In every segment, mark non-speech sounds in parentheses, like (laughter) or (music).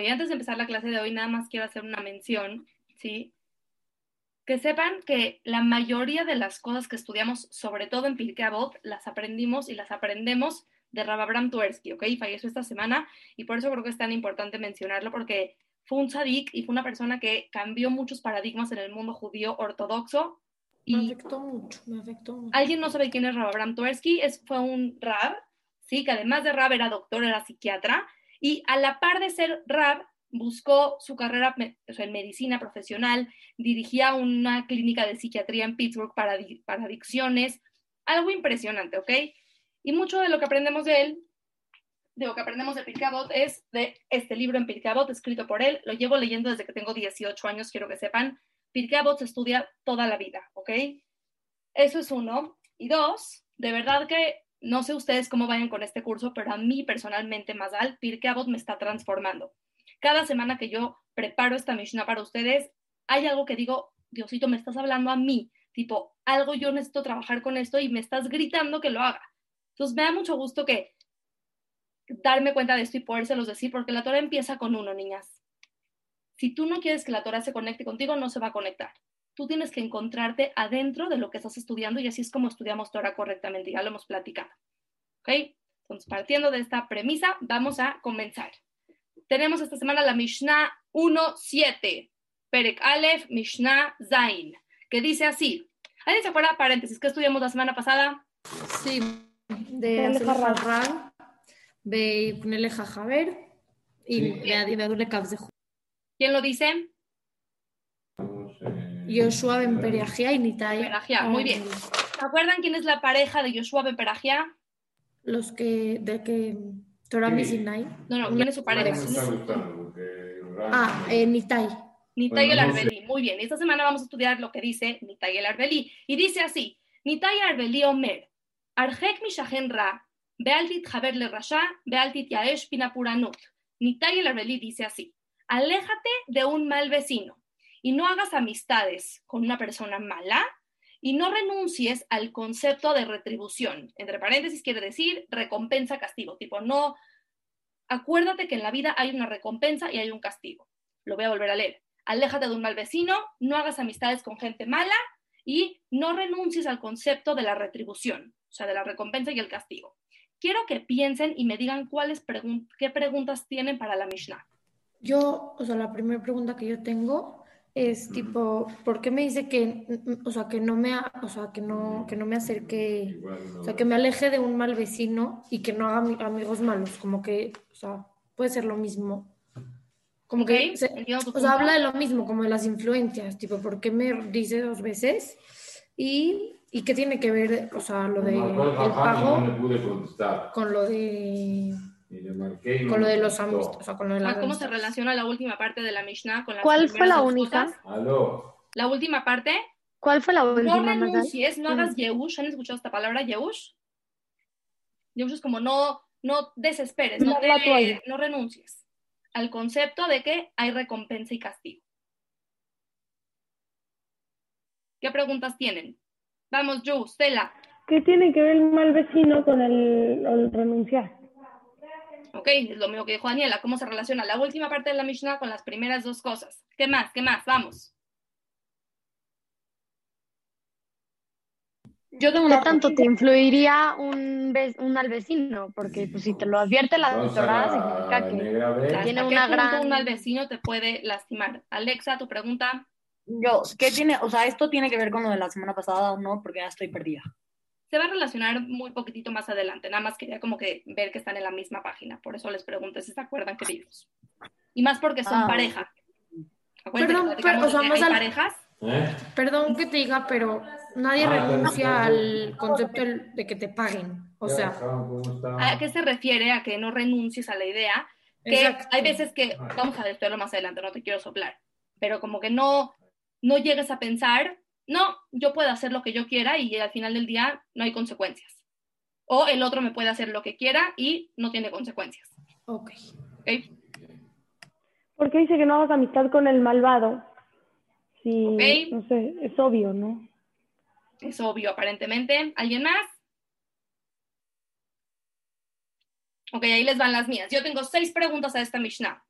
Y antes de empezar la clase de hoy, nada más quiero hacer una mención, ¿sí? Que sepan que la mayoría de las cosas que estudiamos, sobre todo en Pirkei Avot, las aprendimos y las aprendemos de Rabbi Abraham Tversky, ¿ok? Falleció esta semana y por eso creo que es tan importante mencionarlo porque fue un tzadik y fue una persona que cambió muchos paradigmas en el mundo judío ortodoxo. Y Me afectó mucho, me afectó mucho. ¿Alguien no sabe quién es Rabbi Abraham Tversky? Es, fue un rab, ¿sí? Que además de rab era doctor, era psiquiatra y a la par de ser rab, buscó su carrera en medicina profesional, dirigía una clínica de psiquiatría en Pittsburgh para, para adicciones, algo impresionante, ¿ok? Y mucho de lo que aprendemos de él, de lo que aprendemos de Pirkei es de este libro en Pirkei escrito por él, lo llevo leyendo desde que tengo 18 años, quiero que sepan, Pirkei se estudia toda la vida, ¿ok? Eso es uno. Y dos, de verdad que no sé ustedes cómo vayan con este curso, pero a mí personalmente, Mazal, Pirkei me está transformando cada semana que yo preparo esta Mishnah para ustedes, hay algo que digo, Diosito, me estás hablando a mí, tipo, algo yo necesito trabajar con esto y me estás gritando que lo haga. Entonces me da mucho gusto que darme cuenta de esto y podérselos decir, porque la Torah empieza con uno, niñas. Si tú no quieres que la Torah se conecte contigo, no se va a conectar. Tú tienes que encontrarte adentro de lo que estás estudiando y así es como estudiamos Torah correctamente, ya lo hemos platicado. ¿Ok? Entonces, partiendo de esta premisa, vamos a comenzar tenemos esta semana la Mishnah 1.7, Perek Aleph, Mishnah Zain, que dice así. ¿Alguien se acuerda, paréntesis, que estudiamos la semana pasada? Sí, de Harran, de Pnele Jajaber y de Adibadule. ¿Quién lo dice? Yoshua Ben Periagia y Nitai. Periagia, muy bien. ¿Se acuerdan quién es la pareja de Yoshua Ben Periagia? Los que, de que Torah Sinai. No, no, ¿quién es su pareja? Ah, eh, Nitai. Nitai el Arbeli. Muy bien, esta semana vamos a estudiar lo que dice Nitai el Arbeli. Y dice así, Nitai Arbeli Omer, Arjek Mishahen Ra, Bealtit Haber le Rasha, Bealtit Yaesh Pinapuranut. Nitai el Arbeli dice así, aléjate de un mal vecino y no hagas amistades con una persona mala y no renuncies al concepto de retribución. Entre paréntesis quiere decir recompensa, castigo. Tipo, no, acuérdate que en la vida hay una recompensa y hay un castigo. Lo voy a volver a leer. Aléjate de un mal vecino, no hagas amistades con gente mala y no renuncies al concepto de la retribución, o sea, de la recompensa y el castigo. Quiero que piensen y me digan cuáles qué preguntas tienen para la Mishnah. Yo, o sea, la primera pregunta que yo tengo es tipo, ¿por qué me dice que, o sea, que no me, o sea, que no, que no me acerque, o sea, que me aleje de un mal vecino y que no haga amigos malos? Como que, o sea, puede ser lo mismo. Como que, o sea, habla de lo mismo, como de las influencias, tipo, ¿por qué me dice dos veces? Y, y qué tiene que ver, o sea, lo de el pago con lo de con lo de los amistos, o sea, con lo de la ¿Cómo se relaciona la última parte de la Mishnah con la ¿Cuál fue la única? La última parte. ¿Cuál fue la última? No renuncies, no hagas Yehush. ¿Han escuchado esta palabra Yehush? Yehush es como no, no desesperes, no, no renuncies al concepto de que hay recompensa y castigo. ¿Qué preguntas tienen? Vamos, Ju, Stella. ¿Qué tiene que ver el mal vecino con el, el renunciar? ¿Ok? Es lo mismo que dijo Daniela. ¿Cómo se relaciona la última parte de la Mishnah con las primeras dos cosas? ¿Qué más? ¿Qué más? Vamos. Yo tengo una tanto te influiría un, un al vecino? Porque pues, si te lo advierte la doctora, significa que, tiene una gran... un al vecino te puede lastimar. Alexa, tu pregunta. Yo, ¿qué tiene? O sea, ¿esto tiene que ver con lo de la semana pasada o no? Porque ya estoy perdida se va a relacionar muy poquitito más adelante. Nada más quería como que ver que están en la misma página. Por eso les pregunté si se acuerdan, queridos. Y más porque son ah. pareja. Perdón, pero, o sea, parejas. ¿Eh? Perdón que te diga, pero nadie ah, renuncia al concepto de que te paguen. O sea, ¿a qué se refiere a que no renuncies a la idea? Que hay veces que, vamos a lo más adelante, no te quiero soplar, pero como que no, no llegues a pensar no, yo puedo hacer lo que yo quiera y al final del día no hay consecuencias. O el otro me puede hacer lo que quiera y no tiene consecuencias. Ok. ¿Okay? ¿Por qué dice que no hagas amistad con el malvado? Sí, no sé, es obvio, ¿no? Es obvio, aparentemente. ¿Alguien más? Ok, ahí les van las mías. Yo tengo seis preguntas a esta Mishnah.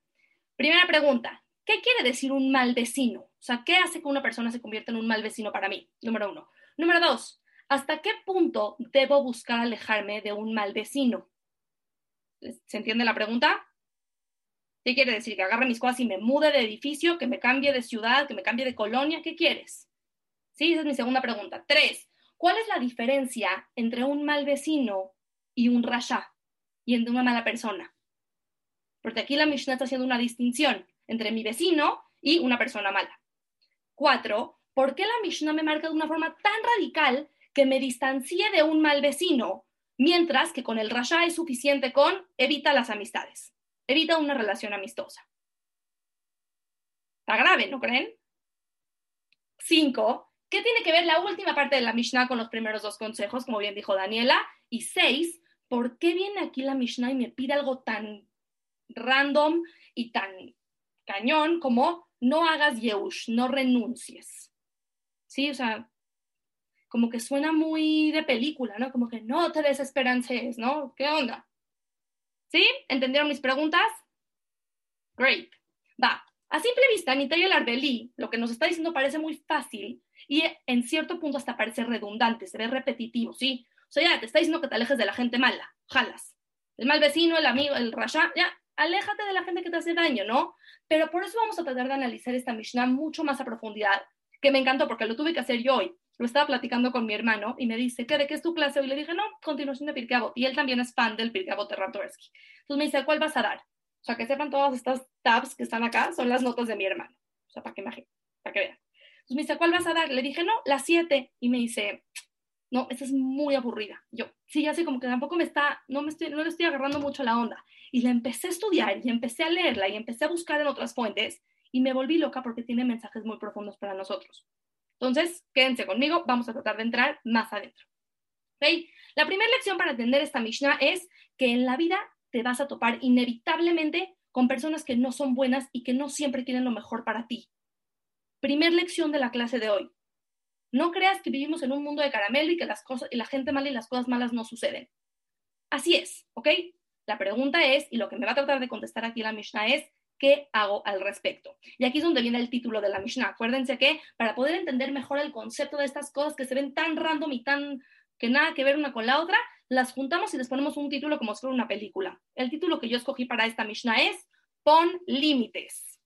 Primera pregunta, ¿qué quiere decir un mal vecino? O sea, ¿qué hace que una persona se convierta en un mal vecino para mí? Número uno. Número dos, ¿hasta qué punto debo buscar alejarme de un mal vecino? ¿Se entiende la pregunta? ¿Qué quiere decir? Que agarre mis cosas y me mude de edificio, que me cambie de ciudad, que me cambie de colonia. ¿Qué quieres? Sí, esa es mi segunda pregunta. Tres, ¿cuál es la diferencia entre un mal vecino y un rasha y entre una mala persona? Porque aquí la Mishnah está haciendo una distinción entre mi vecino y una persona mala. Cuatro, ¿por qué la Mishnah me marca de una forma tan radical que me distancie de un mal vecino, mientras que con el rasha es suficiente con evita las amistades? evita una relación amistosa. Está grave, ¿no creen? Cinco, ¿qué tiene que ver la última parte de la Mishnah con los primeros dos consejos, como bien dijo Daniela? Y seis, ¿por qué viene aquí la Mishnah y me pide algo tan random y tan cañón como no hagas Yehush, no renuncies? Sí, o sea, como que suena muy de película, ¿no? Como que no te desesperances, ¿no? ¿Qué onda? ¿Sí? ¿Entendieron mis preguntas? Great. Va. A simple vista, Nitalia Arbelí, lo que nos está diciendo parece muy fácil y en cierto punto hasta parece redundante, se ve repetitivo, ¿sí? O sea, ya te está diciendo que te alejes de la gente mala, jalas. El mal vecino, el amigo, el rasha, ya, aléjate de la gente que te hace daño, ¿no? Pero por eso vamos a tratar de analizar esta Mishnah mucho más a profundidad, que me encantó porque lo tuve que hacer yo hoy lo estaba platicando con mi hermano y me dice, ¿qué, ¿de qué es tu clase? Y le dije, no, continuación de Pirkei Y él también es fan del Pirkei de Ratorsky. Entonces me dice, ¿cuál vas a dar? O sea, que sepan todas estas tabs que están acá, son las notas de mi hermano. O sea, para que para que vean. Entonces me dice, ¿cuál vas a dar? Le dije, no, la siete. Y me dice, no, esa es muy aburrida. Yo, sí, así como que tampoco me está, no, me estoy, no le estoy agarrando mucho la onda. Y la empecé a estudiar y empecé a leerla y empecé a buscar en otras fuentes y me volví loca porque tiene mensajes muy profundos para nosotros. Entonces, quédense conmigo, vamos a tratar de entrar más adentro. ¿Okay? La primera lección para entender esta Mishnah es que en la vida te vas a topar inevitablemente con personas que no son buenas y que no siempre quieren lo mejor para ti. Primer lección de la clase de hoy. No creas que vivimos en un mundo de caramelo y que las cosas y la gente mala y las cosas malas no suceden. Así es, ¿ok? La pregunta es, y lo que me va a tratar de contestar aquí la Mishnah es, ¿Qué hago al respecto? Y aquí es donde viene el título de la Mishnah. Acuérdense que para poder entender mejor el concepto de estas cosas que se ven tan random y tan que nada que ver una con la otra, las juntamos y les ponemos un título como si fuera una película. El título que yo escogí para esta Mishnah es Pon límites.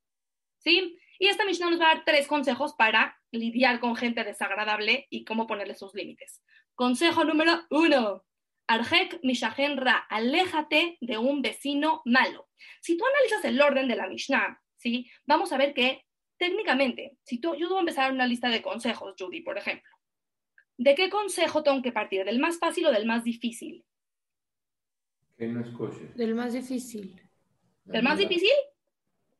¿Sí? Y esta Mishnah nos va a dar tres consejos para lidiar con gente desagradable y cómo ponerle sus límites. Consejo número uno. Arjek Mishahen Ra, aléjate de un vecino malo. Si tú analizas el orden de la Mishnah, ¿sí? vamos a ver que técnicamente, si tú, yo debo empezar una lista de consejos, Judy, por ejemplo. ¿De qué consejo tengo que partir? ¿Del más fácil o del más difícil? ¿Qué no Del más difícil. ¿Del más difícil?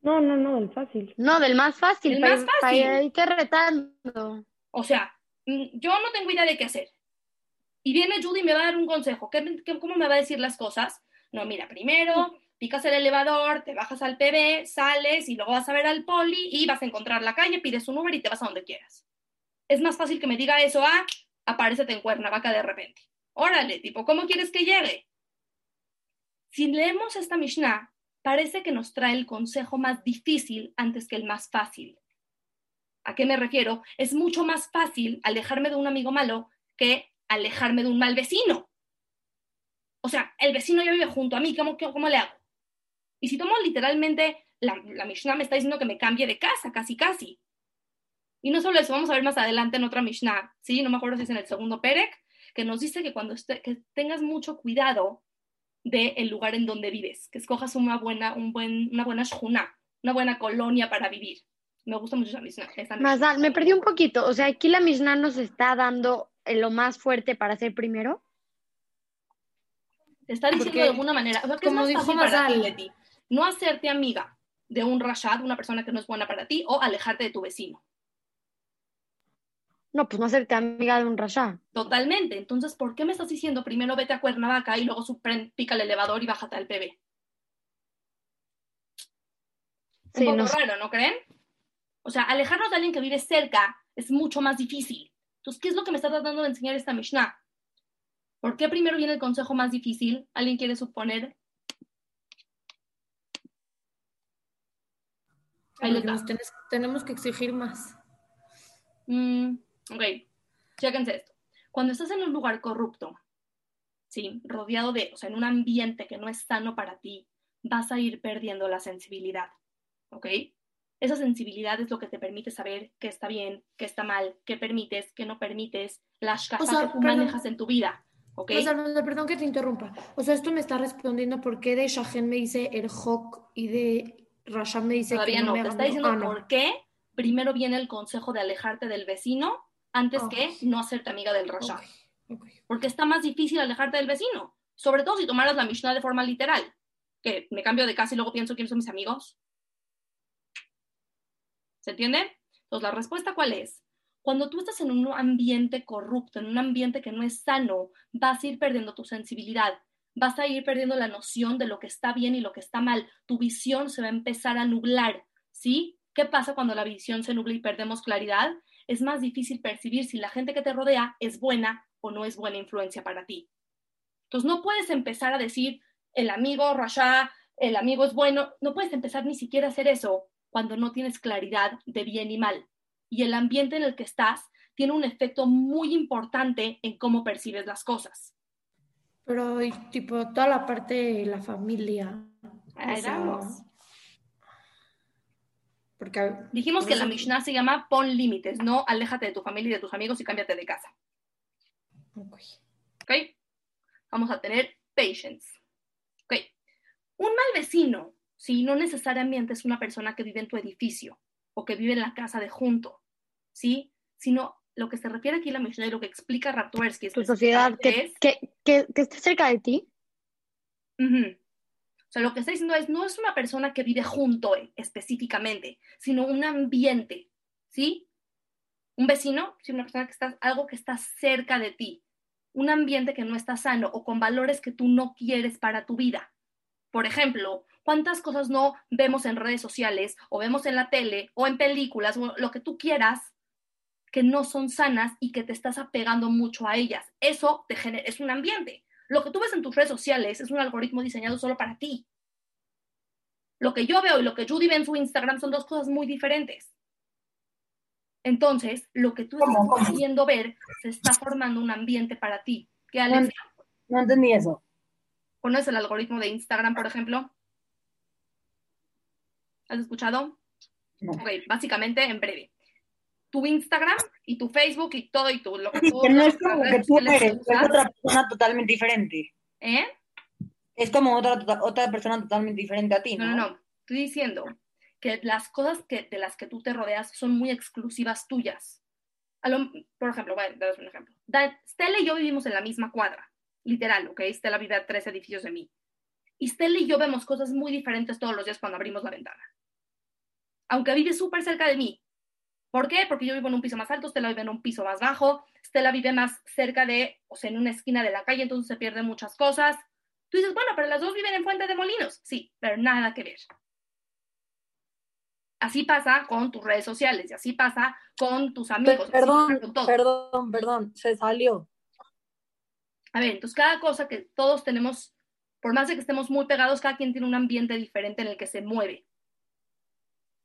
No, no, no, del fácil. No, del más fácil. Del más fácil. Ahí te retando. O sea, mm, yo no tengo idea de qué hacer y viene Judy y me va a dar un consejo. cómo me va a decir las cosas? No, mira, primero picas el elevador, te bajas al PB, sales y luego vas a ver al poli y vas a encontrar la calle, pides un Uber y te vas a donde quieras. Es más fácil que me diga eso a aparecete en Cuernavaca de repente. Órale, tipo, ¿cómo quieres que llegue? Si leemos esta Mishnah, parece que nos trae el consejo más difícil antes que el más fácil. ¿A qué me refiero? Es mucho más fácil alejarme de un amigo malo que alejarme de un mal vecino. O sea, el vecino ya vive junto a mí, ¿cómo, cómo le hago? Y si tomo literalmente, la, la Mishnah me está diciendo que me cambie de casa, casi, casi. Y no solo eso, vamos a ver más adelante en otra Mishnah, ¿sí? No me acuerdo si es en el segundo Perek, que nos dice que cuando que tengas mucho cuidado del lugar en donde vives, que escojas una buena, un buen, una buena shuna, una buena colonia para vivir. Me gusta mucho esa Mishnah. Esa me perdí un poquito. O sea, aquí la Mishnah nos está dando lo más fuerte para ser primero? Te está diciendo de alguna manera, como dijo Mazal, no hacerte amiga de un rashad, una persona que no es buena para ti, o alejarte de tu vecino. No, pues no hacerte amiga de un rashad. Totalmente. Entonces, ¿por qué me estás diciendo primero vete a Cuernavaca y luego pica el elevador y bájate al PB? Un poco raro, ¿no creen? O sea, alejarnos de alguien que vive cerca es mucho más difícil. Entonces, ¿qué es lo que me está tratando de enseñar esta Mishnah? ¿Por qué primero viene el consejo más difícil? ¿Alguien quiere suponer? tenemos que exigir más. Mm, ok, chéquense esto. Cuando estás en un lugar corrupto, ¿sí? rodeado de, o sea, en un ambiente que no es sano para ti, vas a ir perdiendo la sensibilidad. ¿Ok? Esa sensibilidad es lo que te permite saber qué está bien, qué está mal, qué permites, qué no permites, las cosas que tú manejas en tu vida. ¿ok? perdón que te interrumpa. O sea, esto me está respondiendo por qué de Shahen me dice el Hawk y de Rasham me dice que no, me te está diciendo ah, por qué primero viene el consejo de alejarte del vecino antes que no hacerte amiga del Rasham. Porque está más difícil alejarte del vecino, sobre todo si tomaras la Mishnah de forma literal, que me cambio de casa y luego pienso quiénes son mis amigos. ¿Se entiende? Entonces, la respuesta cuál es? Cuando tú estás en un ambiente corrupto, en un ambiente que no es sano, vas a ir perdiendo tu sensibilidad, vas a ir perdiendo la noción de lo que está bien y lo que está mal. Tu visión se va a empezar a nublar, ¿sí? ¿Qué pasa cuando la visión se nubla y perdemos claridad? Es más difícil percibir si la gente que te rodea es buena o no es buena influencia para ti. Entonces no puedes empezar a decir el amigo Rasha, el amigo es bueno, no puedes empezar ni siquiera a hacer eso cuando no tienes claridad de bien y mal. Y el ambiente en el que estás tiene un efecto muy importante en cómo percibes las cosas. Pero, tipo, toda la parte de la familia. Porque dijimos que la Mishnah se llama pon límites, no aléjate de tu familia y de tus amigos y cámbiate de casa. Ok. Ok. Vamos a tener patience. Ok. Un mal vecino ¿sí? No necesariamente es una persona que vive en tu edificio o que vive en la casa de junto, ¿sí? Sino lo que se refiere aquí a la Mishnah y lo que explica Ratuersky. Tu sociedad que, que, que, esté cerca de ti. O sea, lo que está diciendo es, no es una persona que vive junto específicamente, sino un ambiente, ¿sí? Un vecino, ¿sí? una persona que está, algo que está cerca de ti, un ambiente que no está sano o con valores que tú no quieres para tu vida. Por ejemplo, ¿cuántas cosas no vemos en redes sociales o vemos en la tele o en películas o lo que tú quieras que no son sanas y que te estás apegando mucho a ellas? Eso te genera, es un ambiente. Lo que tú ves en tus redes sociales es un algoritmo diseñado solo para ti. Lo que yo veo y lo que Judy ve en su Instagram son dos cosas muy diferentes. Entonces, lo que tú estás pudiendo ver se está formando un ambiente para ti. ¿Qué, no entendí eso. ¿Conoces el algoritmo de Instagram, por ejemplo? ¿Has escuchado? No. Ok, básicamente, en breve. Tu Instagram y tu Facebook y todo y tú, lo que tú... no es como que tú eres, es otra persona totalmente diferente. ¿Eh? Es como otra, otra persona totalmente diferente a ti, ¿no? No, no, no. Estoy diciendo que las cosas que, de las que tú te rodeas son muy exclusivas tuyas. por ejemplo, voy a daros un ejemplo. Stella y yo vivimos en la misma cuadra literal, ¿ok? Stella vive a tres edificios de mí. Y Stella y yo vemos cosas muy diferentes todos los días cuando abrimos la ventana. Aunque vive súper cerca de mí. ¿Por qué? Porque yo vivo en un piso más alto, Stella vive en un piso más bajo, Stella vive más cerca de, o sea, en una esquina de la calle, entonces se pierden muchas cosas. Tú dices, bueno, pero las dos viven en Fuente de Molinos. Sí, pero nada que ver. Así pasa con tus redes sociales y así pasa con tus amigos. Perdón, perdón, perdón, se salió. A ver, entonces cada cosa que todos tenemos, por más de que estemos muy pegados, cada quien tiene un ambiente diferente en el que se mueve.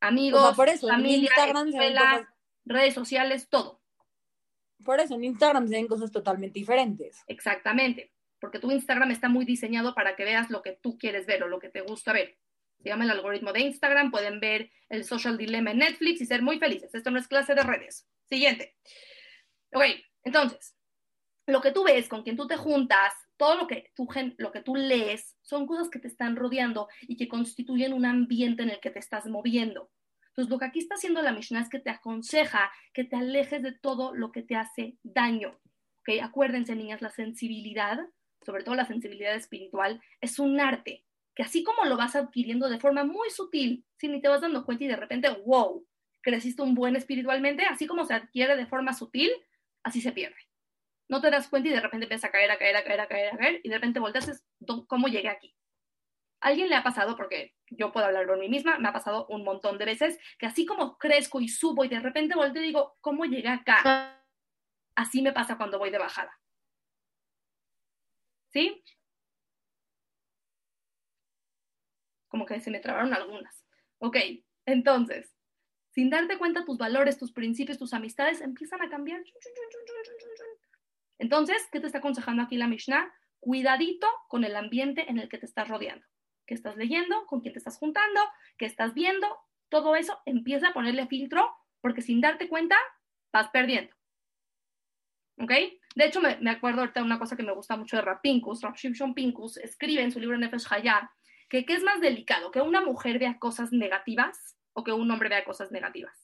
Amigos, familia, escuela, redes sociales, todo. Por eso en Instagram se ven cosas totalmente diferentes. Exactamente, porque tu Instagram está muy diseñado para que veas lo que tú quieres ver o lo que te gusta ver. Se llama el algoritmo de Instagram, pueden ver el social dilemma en Netflix y ser muy felices. Esto no es clase de redes. Siguiente. Ok, entonces, lo que tú ves, con quien tú te juntas, todo lo que, tú, lo que tú lees, son cosas que te están rodeando y que constituyen un ambiente en el que te estás moviendo. Entonces, lo que aquí está haciendo la Mishnah es que te aconseja que te alejes de todo lo que te hace daño. ¿okay? Acuérdense, niñas, la sensibilidad, sobre todo la sensibilidad espiritual, es un arte que así como lo vas adquiriendo de forma muy sutil, si ni te vas dando cuenta y de repente, wow, creciste un buen espiritualmente, así como se adquiere de forma sutil, así se pierde no te das cuenta y de repente empiezas a caer, a caer, a caer, a caer, a caer, y de repente volteas, ¿cómo llegué aquí? ¿A alguien le ha pasado, porque yo puedo hablar por mí misma, me ha pasado un montón de veces, que así como crezco y subo y de repente volteo y digo, ¿cómo llegué acá? Así me pasa cuando voy de bajada. ¿Sí? Como que se me trabaron algunas. Ok, Entonces, sin darte cuenta, tus valores, tus principios, tus amistades empiezan a cambiar. Entonces, ¿qué te está aconsejando aquí la Mishnah? Cuidadito con el ambiente en el que te estás rodeando. ¿Qué estás leyendo? ¿Con quién te estás juntando? ¿Qué estás viendo? Todo eso empieza a ponerle filtro porque sin darte cuenta vas perdiendo. ¿Ok? De hecho, me, acuerdo ahorita de una cosa que me gusta mucho de Rapinkus. Shimshon Pinkus escribe en su libro Nefesh Hayah que ¿qué es más delicado? ¿Que una mujer vea cosas negativas o que un hombre vea cosas negativas?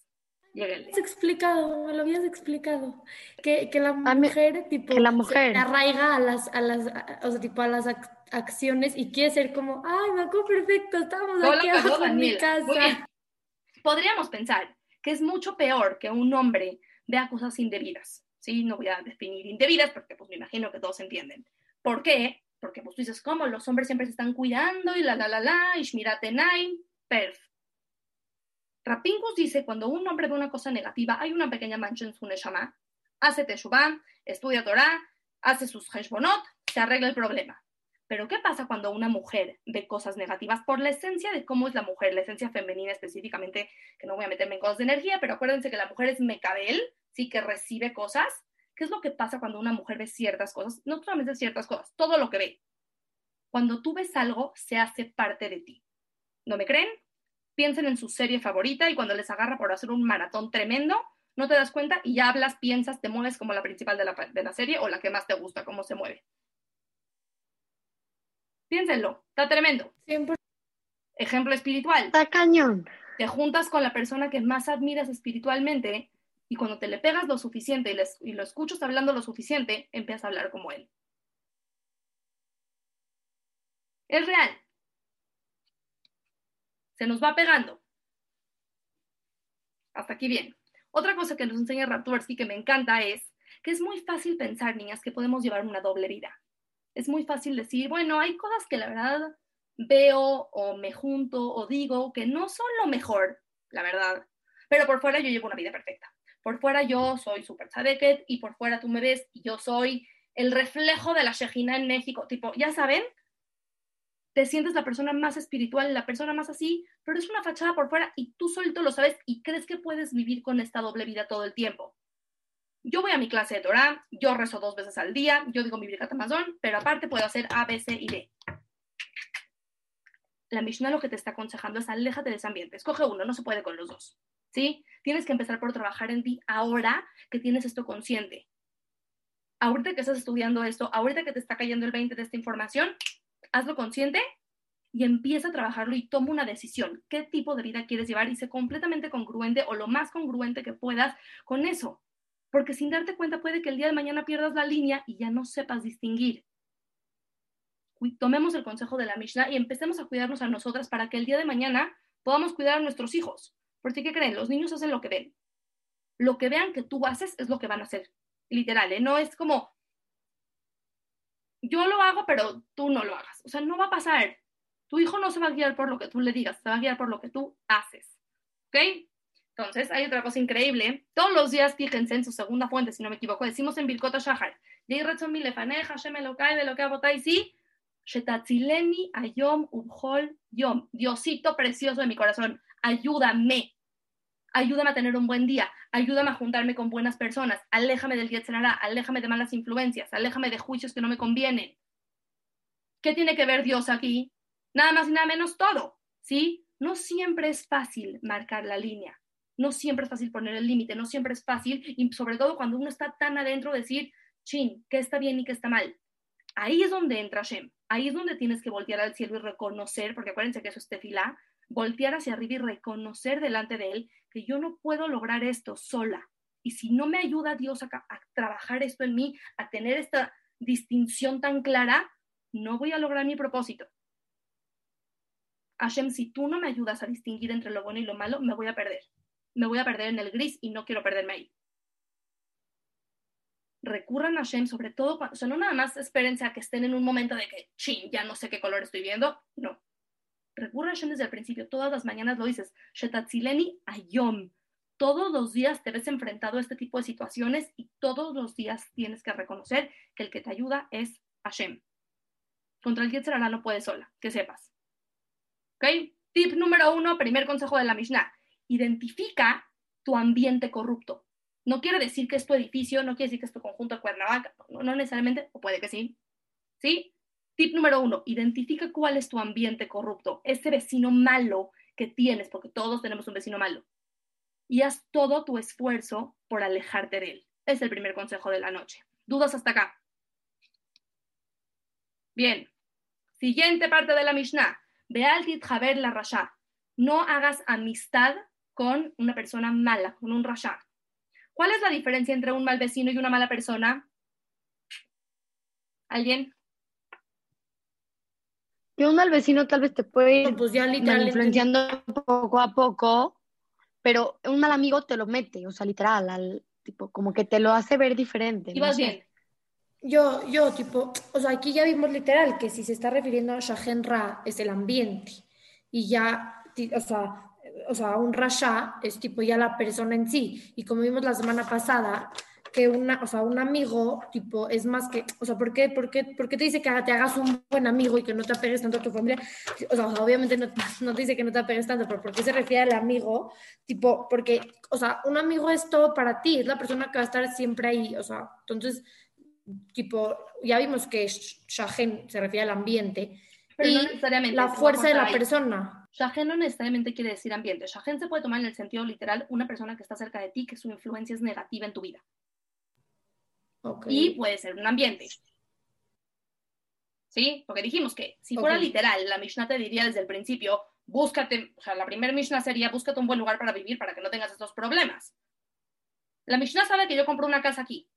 Lléguenle. Has explicado, me lo habías explicado. Que, que la mujer, tipo, que la mujer. se arraiga a las, a las, o sea, tipo, a las acciones y quiere ser como, ay, me acuerdo perfecto, estamos aquí en mi casa. Podríamos pensar que es mucho peor que un hombre vea cosas indebidas. ¿sí? No voy a definir indebidas porque pues me imagino que todos entienden. ¿Por qué? Porque pues tú dices, ¿cómo? Los hombres siempre se están cuidando y la la la la, y shmiratenaim, perf. Rapingus dice, cuando un hombre ve una cosa negativa, hay una pequeña mancha en su neshama, hace teshuvah, estudia Torah, hace sus heshbonot, se arregla el problema. Pero ¿qué pasa cuando una mujer ve cosas negativas por la esencia de cómo es la mujer, la esencia femenina específicamente, que no voy a meterme en cosas de energía, pero acuérdense que la mujer es mecabel, sí que recibe cosas. ¿Qué es lo que pasa cuando una mujer ve ciertas cosas? No solamente ciertas cosas, todo lo que ve. Cuando tú ves algo, se hace parte de ti. ¿No me creen? Piensen en su serie favorita y cuando les agarra por hacer un maratón tremendo, no te das cuenta y ya hablas, piensas, te mueves como la principal de la, de la serie o la que más te gusta, cómo se mueve. Piénsenlo, está tremendo. Ejemplo espiritual. Está cañón. Te juntas con la persona que más admiras espiritualmente y cuando te le pegas lo suficiente y, lo escuchas hablando lo suficiente, empiezas a hablar como él. Es real. Se nos va pegando. Hasta aquí bien. Otra cosa que nos enseña Ratuersky que me encanta es que es muy fácil pensar, niñas, que podemos llevar una doble vida es muy fácil decir, bueno, hay cosas que la verdad veo o me junto o digo que no son lo mejor, la verdad, pero por fuera yo llevo una vida perfecta. Por fuera yo soy super sadeket y por fuera tú me ves y yo soy el reflejo de la Shejina en México. Tipo, ya saben, te sientes la persona más espiritual, la persona más así, pero es una fachada por fuera y tú solito lo sabes y crees que puedes vivir con esta doble vida todo el tiempo yo voy a mi clase de Torah, yo rezo dos veces al día, yo digo mi Birkat Amazon, pero aparte puedo hacer A, B, C y D. La Mishnah lo que te está aconsejando es aléjate de ese ambiente. Escoge uno, no se puede con los dos. ¿Sí? Tienes que empezar por trabajar en ti ahora que tienes esto consciente. Ahorita que estás estudiando esto, ahorita que te está cayendo el 20 de esta información, hazlo consciente y empieza a trabajarlo y toma una decisión. ¿Qué tipo de vida quieres llevar? Y sé completamente congruente o lo más congruente que puedas con eso porque sin darte cuenta puede que el día de mañana pierdas la línea y ya no sepas distinguir. Tomemos el consejo de la Mishnah y empecemos a cuidarnos a nosotras para que el día de mañana podamos cuidar a nuestros hijos. Porque, ¿qué creen? Los niños hacen lo que ven. Lo que vean que tú haces es lo que van a hacer. Literal, ¿eh? No es como, yo lo hago, pero tú no lo hagas. O sea, no va a pasar. Tu hijo no se va a guiar por lo que tú le digas, se va a guiar por lo que tú haces. ¿Ok? Entonces, hay otra cosa increíble. Todos los días, fíjense en su segunda fuente, si no me equivoco, decimos en Birkota Shahar, Ayom Ubhol Yom. Diosito precioso de mi corazón, ayúdame. Ayúdame a tener un buen día, ayúdame a juntarme con buenas personas, aléjame del Yetzirah, aléjame de malas influencias, aléjame de juicios que no me convienen. ¿Qué tiene que ver Dios aquí? Nada más y nada menos todo, ¿sí? No siempre es fácil marcar la línea no siempre es fácil poner el límite, no siempre es fácil, y sobre todo cuando uno está tan adentro, decir, chin, qué está bien y qué está mal. Ahí es donde entra Shem, ahí es donde tienes que voltear al cielo y reconocer, porque acuérdense que eso es tefilá, voltear hacia arriba y reconocer delante de él que yo no puedo lograr esto sola. Y si no me ayuda Dios a, trabajar esto en mí, a tener esta distinción tan clara, no voy a lograr mi propósito. Hashem, si tú no me ayudas a distinguir entre lo bueno y lo malo, me voy a perder me voy a perder en el gris y no quiero perderme ahí. Recurran a Shem, sobre todo, o sea, no nada más espérense a que estén en un momento de que, ching, ya no sé qué color estoy viendo. No. Recurran a Shem desde el principio. Todas las mañanas lo dices. Shetatzileni ayom. Todos los días te ves enfrentado a este tipo de situaciones y todos los días tienes que reconocer que el que te ayuda es Hashem. Contra el Yetzirah no puedes sola, que sepas. ¿Ok? Tip número uno, primer consejo de la Mishnah. Identifica tu ambiente corrupto. No quiere decir que es tu edificio, no quiere decir que es tu conjunto de Cuernavaca, no, no necesariamente, o puede que sí. ¿Sí? Tip número uno, identifica cuál es tu ambiente corrupto, ese vecino malo que tienes, porque todos tenemos un vecino malo. Y haz todo tu esfuerzo por alejarte de él. Es el primer consejo de la noche. ¿Dudas hasta acá? Bien. Siguiente parte de la Mishnah. Bealtit Javer la Rasha. No hagas amistad con una persona mala, con un Rasha. ¿Cuál es la diferencia entre un mal vecino y una mala persona? ¿Alguien? Que un mal vecino tal vez te puede ir pues influenciando poco a poco, pero un mal amigo te lo mete, o sea, literal, al, tipo, como que te lo hace ver diferente. Y vas bien. Yo, yo, tipo, o sea, aquí ya vimos literal que si se está refiriendo a Shahen Ra es el ambiente y ya, o sea, o sea, un Rasha es tipo ya la persona en sí. Y como vimos la semana pasada, que una, o sea, un amigo, tipo, es más que, o sea, ¿por qué, por qué, por qué te dice que te hagas un buen amigo y que no te apegues tanto a tu familia? O sea, obviamente no, (laughs) no, te dice que no te apegues tanto, pero ¿por qué se refiere al amigo? Tipo, porque, o sea, un amigo es todo para ti, es la persona que va a estar siempre ahí, o sea, entonces tipo, ya vimos que Shahen se refiere al ambiente. Pero y no necesariamente. La fuerza de la persona. Shahen no necesariamente quiere decir ambiente. Shahen se puede tomar en el sentido literal una persona que está cerca de ti, que su influencia es negativa en tu vida. Y puede ser un ambiente. ¿Sí? Porque dijimos que si fuera literal, la Mishnah te diría desde el principio, búscate, o sea, la primera Mishnah sería, búscate un buen lugar para vivir para que no tengas estos problemas. La Mishnah sabe que yo compro una casa aquí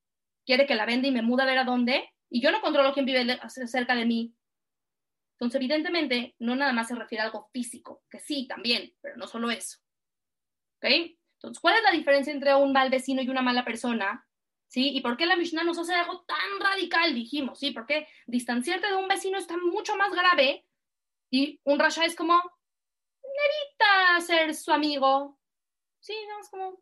quiere que la venda y me muda a ver a dónde, y yo no controlo quién vive cerca de mí. Entonces, evidentemente, no nada más se refiere a algo físico, que sí, también, pero no solo eso. ¿Ok? Entonces, ¿cuál es la diferencia entre un mal vecino y una mala persona? ¿Sí? ¿Y por qué la Mishnah nos hace algo tan radical? Dijimos, ¿sí? Porque distanciarte de un vecino está mucho más grave y un rasha es como, evita ser su amigo. Sí, es como,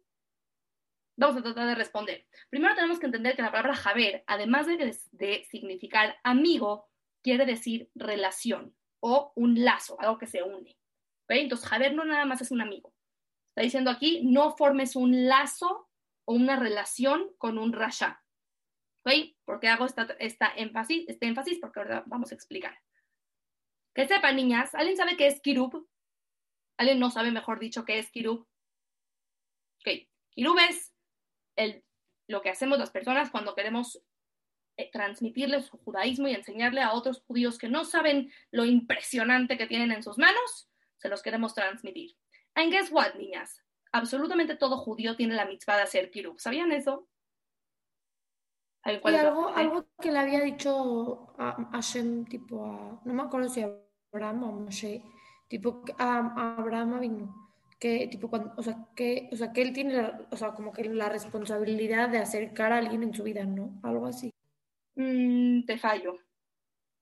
Vamos a tratar de responder. Primero tenemos que entender que la palabra Javer, además de, significar amigo, quiere decir relación o un lazo, algo que se une. Entonces, Javer no nada más es un amigo. Está diciendo aquí, no formes un lazo o una relación con un rasha. ¿Por qué hago esta, énfasis, este énfasis? Porque ahora vamos a explicar. Que sepan, niñas, ¿alguien sabe qué es kirub? ¿Alguien no sabe, mejor dicho, qué es kirub? Ok, kirub es lo que hacemos las personas cuando queremos eh, transmitirles su judaísmo y enseñarle a otros judíos que no saben lo impresionante que tienen en sus manos, se los queremos transmitir. And guess what, niñas? Absolutamente todo judío tiene la mitzvah de hacer kirub. ¿Sabían eso? algo, algo que le había dicho a Hashem, tipo a, no me acuerdo si a Abraham o Moshe, tipo a, a Abraham vino que tipo cuando, o sea, que, o sea, que él tiene, o sea, como que la responsabilidad de acercar a alguien en su vida, ¿no? Algo así. Mm, te fallo,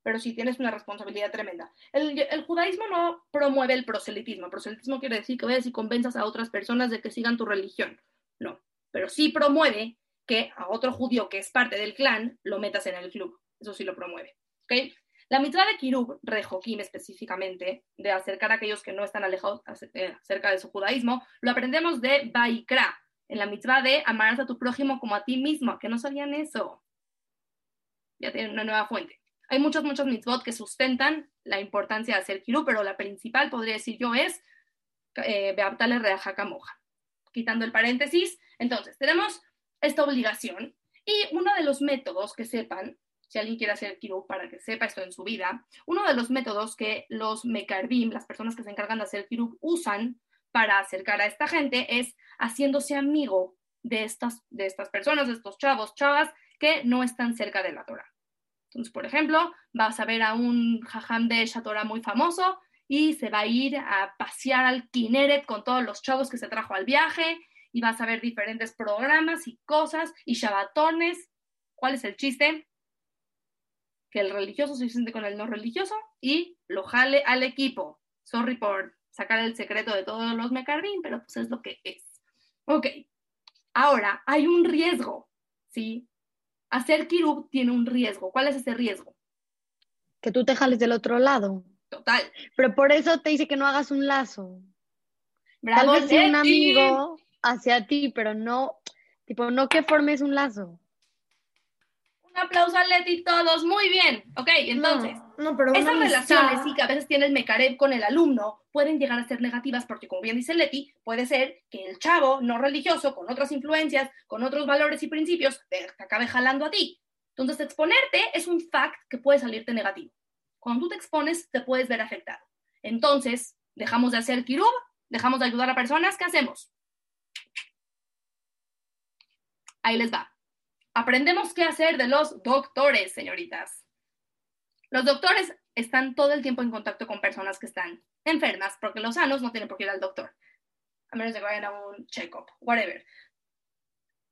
pero sí tienes una responsabilidad tremenda. El, judaísmo no promueve el proselitismo. El proselitismo quiere decir que vayas y convenzas a otras personas de que sigan tu religión. No, pero sí promueve que a otro judío que es parte del clan lo metas en el club. Eso sí lo promueve. ¿ok? La mitzvah de Kirub, Rejokim específicamente, de acercar a aquellos que no están alejados eh, acerca de su judaísmo, lo aprendemos de Baikra, en la mitzvah de amarás a tu prójimo como a ti mismo, que no sabían eso. Ya tienen una nueva fuente. Hay muchos, muchos mitzvot que sustentan la importancia de hacer Kirub, pero la principal, podría decir yo, es eh, Beabtale Moja. Quitando el paréntesis, entonces, tenemos esta obligación y uno de los métodos que sepan si alguien quiere hacer kirub para que sepa esto en su vida, uno de los métodos que los mekarbim, las personas que se encargan de hacer kirub, usan para acercar a esta gente es haciéndose amigo de estas, de estas personas, de estos chavos, chavas que no están cerca de la Torah. Por ejemplo, vas a ver a un jajam de Shatora muy famoso y se va a ir a pasear al Kineret con todos los chavos que se trajo al viaje y vas a ver diferentes programas y cosas y shabatones. ¿Cuál es el chiste? que el religioso se siente con el no religioso y lo jale al equipo. Sorry por sacar el secreto de todos los mecarbín, pero pues es lo que es. Ok, ahora hay un riesgo, ¿sí? Hacer kirub tiene un riesgo. ¿Cuál es ese riesgo? Que tú te jales del otro lado. Total. Pero por eso te dice que no hagas un lazo. Tal vez un amigo hacia ti, pero no, tipo, no que formes un lazo. Aplauso a Leti todos, muy bien. Ok, entonces, no, pero esas relaciones sí que a veces tienes mecarev con el alumno pueden llegar a ser negativas porque, como bien dice Leti, puede ser que el chavo no religioso, con otras influencias, con otros valores y principios, te acabe jalando a ti. Entonces, exponerte es un fact que puede salirte negativo. Cuando tú te expones, te puedes ver afectado. Entonces, dejamos de hacer kirub, dejamos de ayudar a personas, ¿qué hacemos? Ahí les va. Aprendemos qué hacer de los doctores, señoritas. Los doctores están todo el tiempo en contacto con personas que están enfermas, porque los sanos no tienen por qué ir al doctor, a menos de que vayan a un check-up, whatever.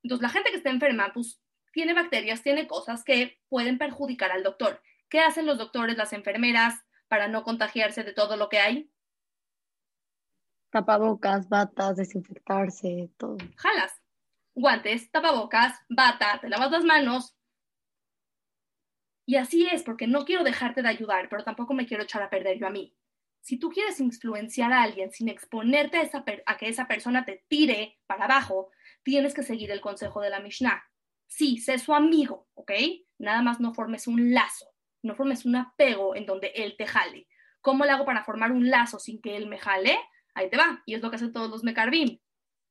Entonces, la gente que está enferma, pues tiene bacterias, tiene cosas que pueden perjudicar al doctor. ¿Qué hacen los doctores, las enfermeras para no contagiarse de todo lo que hay? Tapabocas, batas, desinfectarse, todo. Jalas. Guantes, tapabocas, bata, te lavas las manos. Y así es, porque no quiero dejarte de ayudar, pero tampoco me quiero echar a perder yo a mí. Si tú quieres influenciar a alguien sin exponerte a, esa a que esa persona te tire para abajo, tienes que seguir el consejo de la Mishnah. Sí, sé su amigo, ¿ok? Nada más no formes un lazo, no formes un apego en donde él te jale. ¿Cómo le hago para formar un lazo sin que él me jale? Ahí te va, y es lo que hacen todos los mekarbim.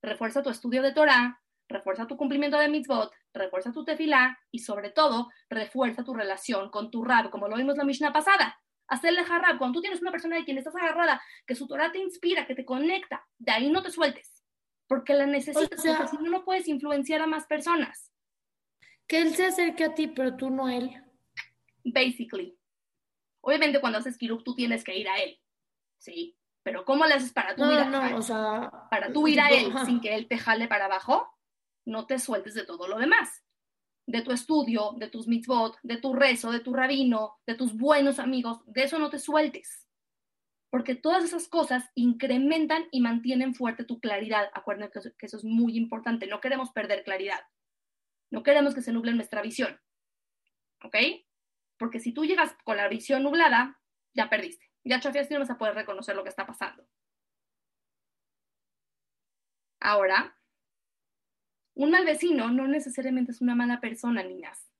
Refuerza tu estudio de Torah, refuerza tu cumplimiento de mitzvot, refuerza tu tefilá y sobre todo refuerza tu relación con tu rab, como lo vimos la Mishnah pasada. Hacerle harab, cuando tú tienes una persona de quien estás agarrada, que su Torah te inspira, que te conecta, de ahí no te sueltes, porque la necesitas, porque si no, no puedes influenciar a más personas. Que él se acerque a ti, pero tú no a él. Basically. Obviamente cuando haces kiruk tú tienes que ir a él, ¿sí? Pero ¿cómo le haces para tú ir a, no, o sea, para tú ir a él sin que él te jale para abajo? No te sueltes de todo lo demás. De tu estudio, de tus mitzvot, de tu rezo, de tu rabino, de tus buenos amigos, de eso no te sueltes. Porque todas esas cosas incrementan y mantienen fuerte tu claridad. Acuérdense que eso es muy importante. No queremos perder claridad. No queremos que se nuble nuestra visión. ¿Ok? Porque si tú llegas con la visión nublada, ya perdiste. Ya chafiaste y no vas a poder reconocer lo que está pasando. Ahora, un mal vecino no necesariamente es una mala persona, niñas.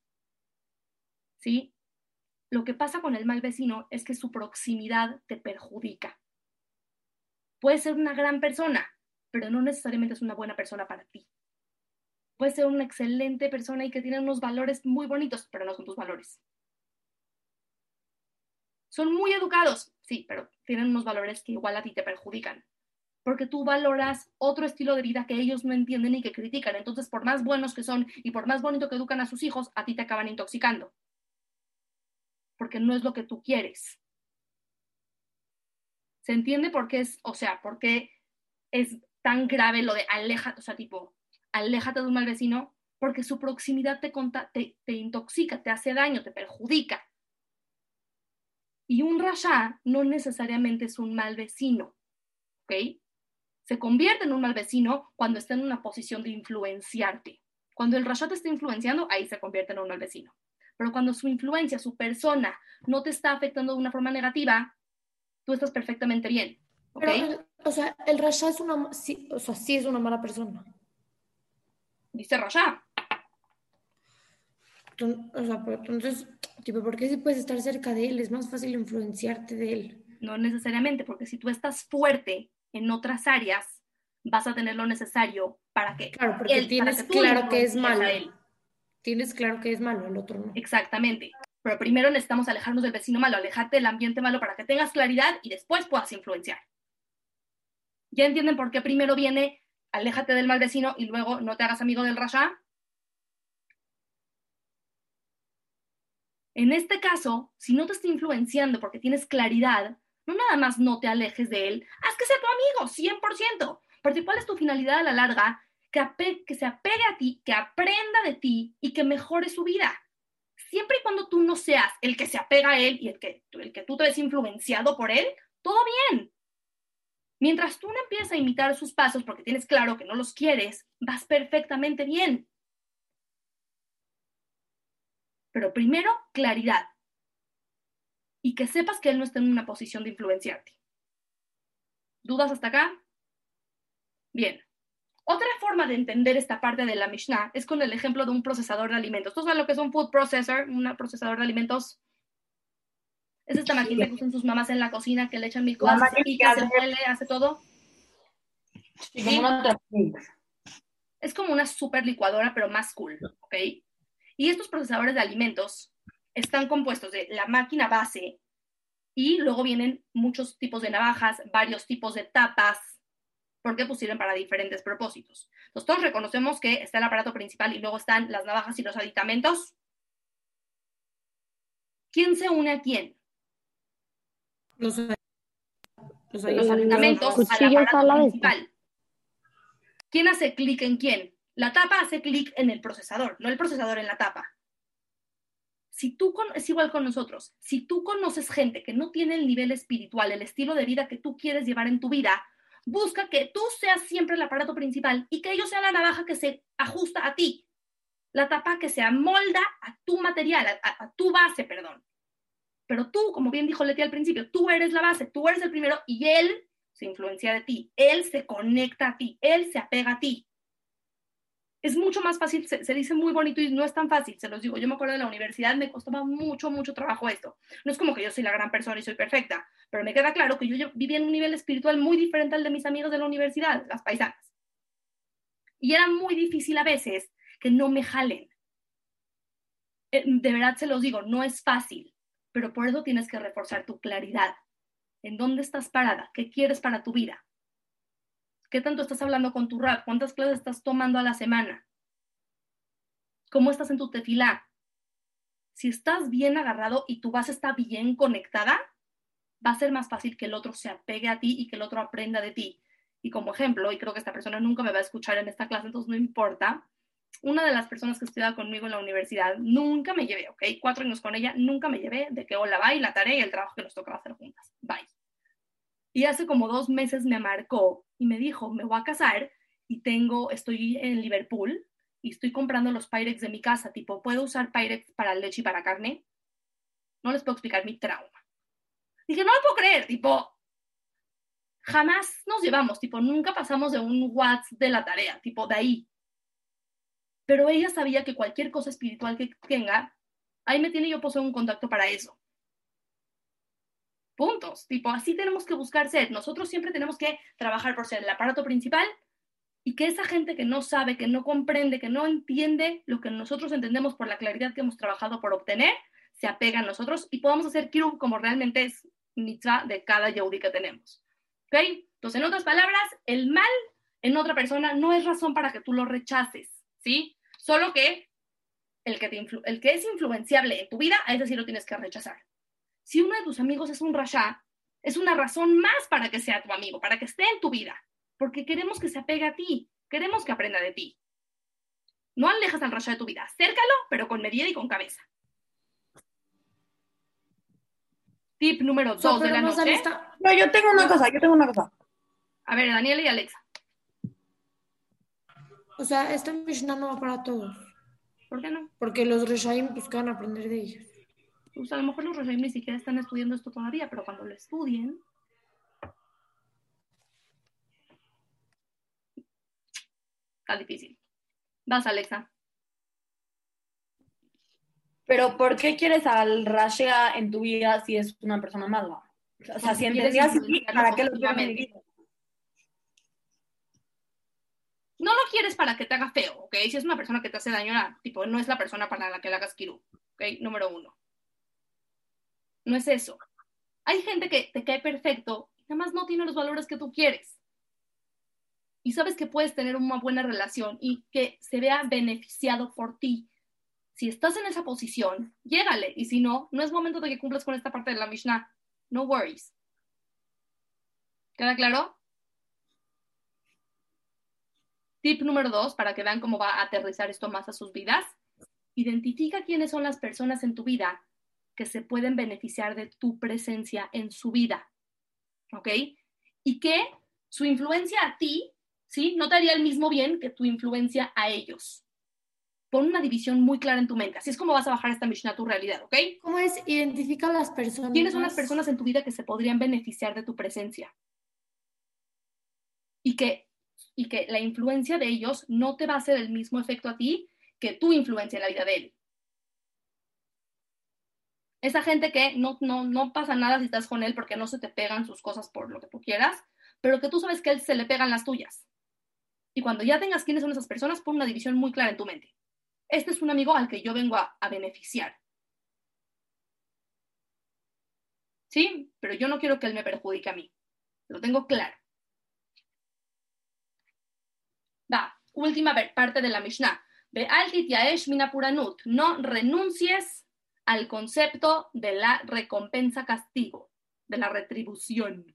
¿Sí? Lo que pasa con el mal vecino es que su proximidad te perjudica. Puede ser una gran persona, pero no necesariamente es una buena persona para ti puede ser una excelente persona y que tiene unos valores muy bonitos, pero no son tus valores. Son muy educados, sí, pero tienen unos valores que igual a ti te perjudican, porque tú valoras otro estilo de vida que ellos no entienden y que critican. Entonces, por más buenos que son y por más bonito que educan a sus hijos, a ti te acaban intoxicando, porque no es lo que tú quieres. ¿Se entiende por qué es, o sea, por qué es tan grave lo de aleja, o sea, tipo, aléjate de un mal vecino porque su proximidad te, te, intoxica, te hace daño, te perjudica. Y un rasha no necesariamente es un mal vecino, ¿ok? Se convierte en un mal vecino cuando está en una posición de influenciarte. Cuando el rasha te está influenciando, ahí se convierte en un mal vecino. Pero cuando su influencia, su persona, no te está afectando de una forma negativa, tú estás perfectamente bien. ¿ok? o sea, el rasha es una, sí, o sea, sí es una mala persona dice Rosa. O sea, entonces, tipo, ¿por qué si puedes estar cerca de él? Es más fácil influenciarte de él. No necesariamente, porque si tú estás fuerte en otras áreas, vas a tener lo necesario para que. Claro, porque tienes claro que es malo. Él. Tienes claro que es malo, el otro no. Exactamente. Pero primero necesitamos alejarnos del vecino malo, alejarte del ambiente malo para que tengas claridad y después puedas influenciar. ¿Ya entienden por qué primero viene aléjate del mal vecino y luego no te hagas amigo del rasha. En este caso, si no te está influenciando porque tienes claridad, no nada más no te alejes de él, haz que sea tu amigo, 100%. Porque ¿cuál es tu finalidad a la larga? Que, se apegue a ti, que aprenda de ti y que mejore su vida. Siempre y cuando tú no seas el que se apega a él y el que, el que tú te ves influenciado por él, todo bien. Mientras tú no empiezas a imitar sus pasos porque tienes claro que no los quieres, vas perfectamente bien. Pero primero, claridad. Y que sepas que él no está en una posición de influenciarte. ¿Dudas hasta acá? Bien. Otra forma de entender esta parte de la Mishnah es con el ejemplo de un procesador de alimentos. ¿Tú sabes lo que es un food processor, un procesador de alimentos? Es esta máquina que usan sus mamás en la cocina, que le echan mil cosas, y que se muele, hace todo. Es como una super licuadora, pero más cool, ¿ok? Y estos procesadores de alimentos están compuestos de la máquina base y luego vienen muchos tipos de navajas, varios tipos de tapas, porque pues sirven para diferentes propósitos. Entonces todos reconocemos que está el aparato principal y luego están las navajas y los aditamentos. ¿Quién se une a quién? Los, los, aditamentos al aparato principal. ¿Quién hace clic en quién? La tapa hace clic en el procesador, no el procesador en la tapa. Si tú es igual con nosotros, si tú conoces gente que no tiene el nivel espiritual, el estilo de vida que tú quieres llevar en tu vida, busca que tú seas siempre el aparato principal y que ellos sean la navaja que se ajusta a ti, la tapa que se amolda a tu material, a, a tu base, perdón. Pero tú, como bien dijo Leti al principio, tú eres la base, tú eres el primero y él se influencia de ti, él se conecta a ti, él se apega a ti es mucho más fácil, se, dice muy bonito y no es tan fácil, se los digo, yo me acuerdo de la universidad, me costaba mucho, mucho trabajo esto. No es como que yo soy la gran persona y soy perfecta, pero me queda claro que yo vivía en un nivel espiritual muy diferente al de mis amigos de la universidad, las paisanas. Y era muy difícil a veces que no me jalen. Eh, de verdad se los digo, no es fácil, pero por eso tienes que reforzar tu claridad. ¿En dónde estás parada? ¿Qué quieres para tu vida? ¿Qué tanto estás hablando con tu rap? ¿Cuántas clases estás tomando a la semana? ¿Cómo estás en tu tefilá? Si estás bien agarrado y tu base está bien conectada, va a ser más fácil que el otro se apegue a ti y que el otro aprenda de ti. Y como ejemplo, y creo que esta persona nunca me va a escuchar en esta clase, entonces no importa, una de las personas que estudiaba conmigo en la universidad, nunca me llevé, ¿ok? Cuatro años con ella, nunca me llevé de que hola, bye, la tarea y el trabajo que nos tocaba hacer juntas. Bye. Y hace como dos meses me marcó y me dijo, me voy a casar y tengo, estoy en Liverpool y estoy comprando los Pyrex de mi casa, tipo, ¿puedo usar Pyrex para leche y para carne? No les puedo explicar mi trauma. Dije, no lo puedo creer, tipo, jamás nos llevamos, tipo, nunca pasamos de un WhatsApp de la tarea, tipo, de ahí. Pero ella sabía que cualquier cosa espiritual que tenga, ahí me tiene yo poseo un contacto para eso. Puntos. Tipo, así tenemos que buscar ser. Nosotros siempre tenemos que trabajar por ser el aparato principal y que esa gente que no sabe, que no comprende, que no entiende lo que nosotros entendemos por la claridad que hemos trabajado por obtener, se apega a nosotros y podamos hacer kirub como realmente es mitzvah de cada yehudi que tenemos. ¿Ok? Entonces, en otras palabras, el mal en otra persona no es razón para que tú lo rechaces, ¿sí? Solo que el que, te el que es influenciable en tu vida, a ese sí lo tienes que rechazar si uno de tus amigos es un rasha, es una razón más para que sea tu amigo, para que esté en tu vida, porque queremos que se apegue a ti, queremos que aprenda de ti. No alejas al rasha de tu vida, acércalo, pero con medida y con cabeza. Tip número dos de la noche. No, yo tengo una cosa, yo tengo una cosa. A ver, Daniela y Alexa. O sea, esta Mishnah no va para todos. ¿Por qué no? Porque los Reshaim buscan aprender de ellos pues a lo mejor los Reshaim ni siquiera están estudiando esto todavía, pero cuando lo estudien, está difícil. Vas, Alexa. Pero ¿por qué quieres al Rashea en tu vida si es una persona mala? O sea, si entendías ¿para qué lo No lo quieres para que te haga feo, ¿ok? Si es una persona que te hace daño, tipo, no es la persona para la que le hagas kiru, ¿ok? Número uno. No es eso. Hay gente que te cae perfecto y nada más no tiene los valores que tú quieres. Y sabes que puedes tener una buena relación y que se vea beneficiado por ti. Si estás en esa posición, llégale. Y si no, no es momento de que cumplas con esta parte de la Mishnah. No worries. ¿Queda claro? Tip número dos, para que vean cómo va a aterrizar esto más a sus vidas. Identifica quiénes son las personas en tu vida que se pueden beneficiar de tu presencia en su vida. ¿Ok? Y que su influencia a ti, ¿sí? No te haría el mismo bien que tu influencia a ellos. pon una división muy clara en tu mente. Así es como vas a bajar esta Mishnah a tu realidad, ¿ok? ¿Cómo es? Identifica a las personas. Tienes unas personas en tu vida que se podrían beneficiar de tu presencia. Y que, y que la influencia de ellos no te va a hacer el mismo efecto a ti que tu influencia en la vida de él. Esa gente que no, no, no pasa nada si estás con él porque no se te pegan sus cosas por lo que tú quieras, pero que tú sabes que él se le pegan las tuyas. Y cuando ya tengas quiénes son esas personas, pon una división muy clara en tu mente. Este es un amigo al que yo vengo a, beneficiar. ¿Sí? Pero yo no quiero que él me perjudique a mí. Lo tengo claro. Va, última parte de la Mishnah. No renuncies al concepto de la recompensa castigo, de la retribución.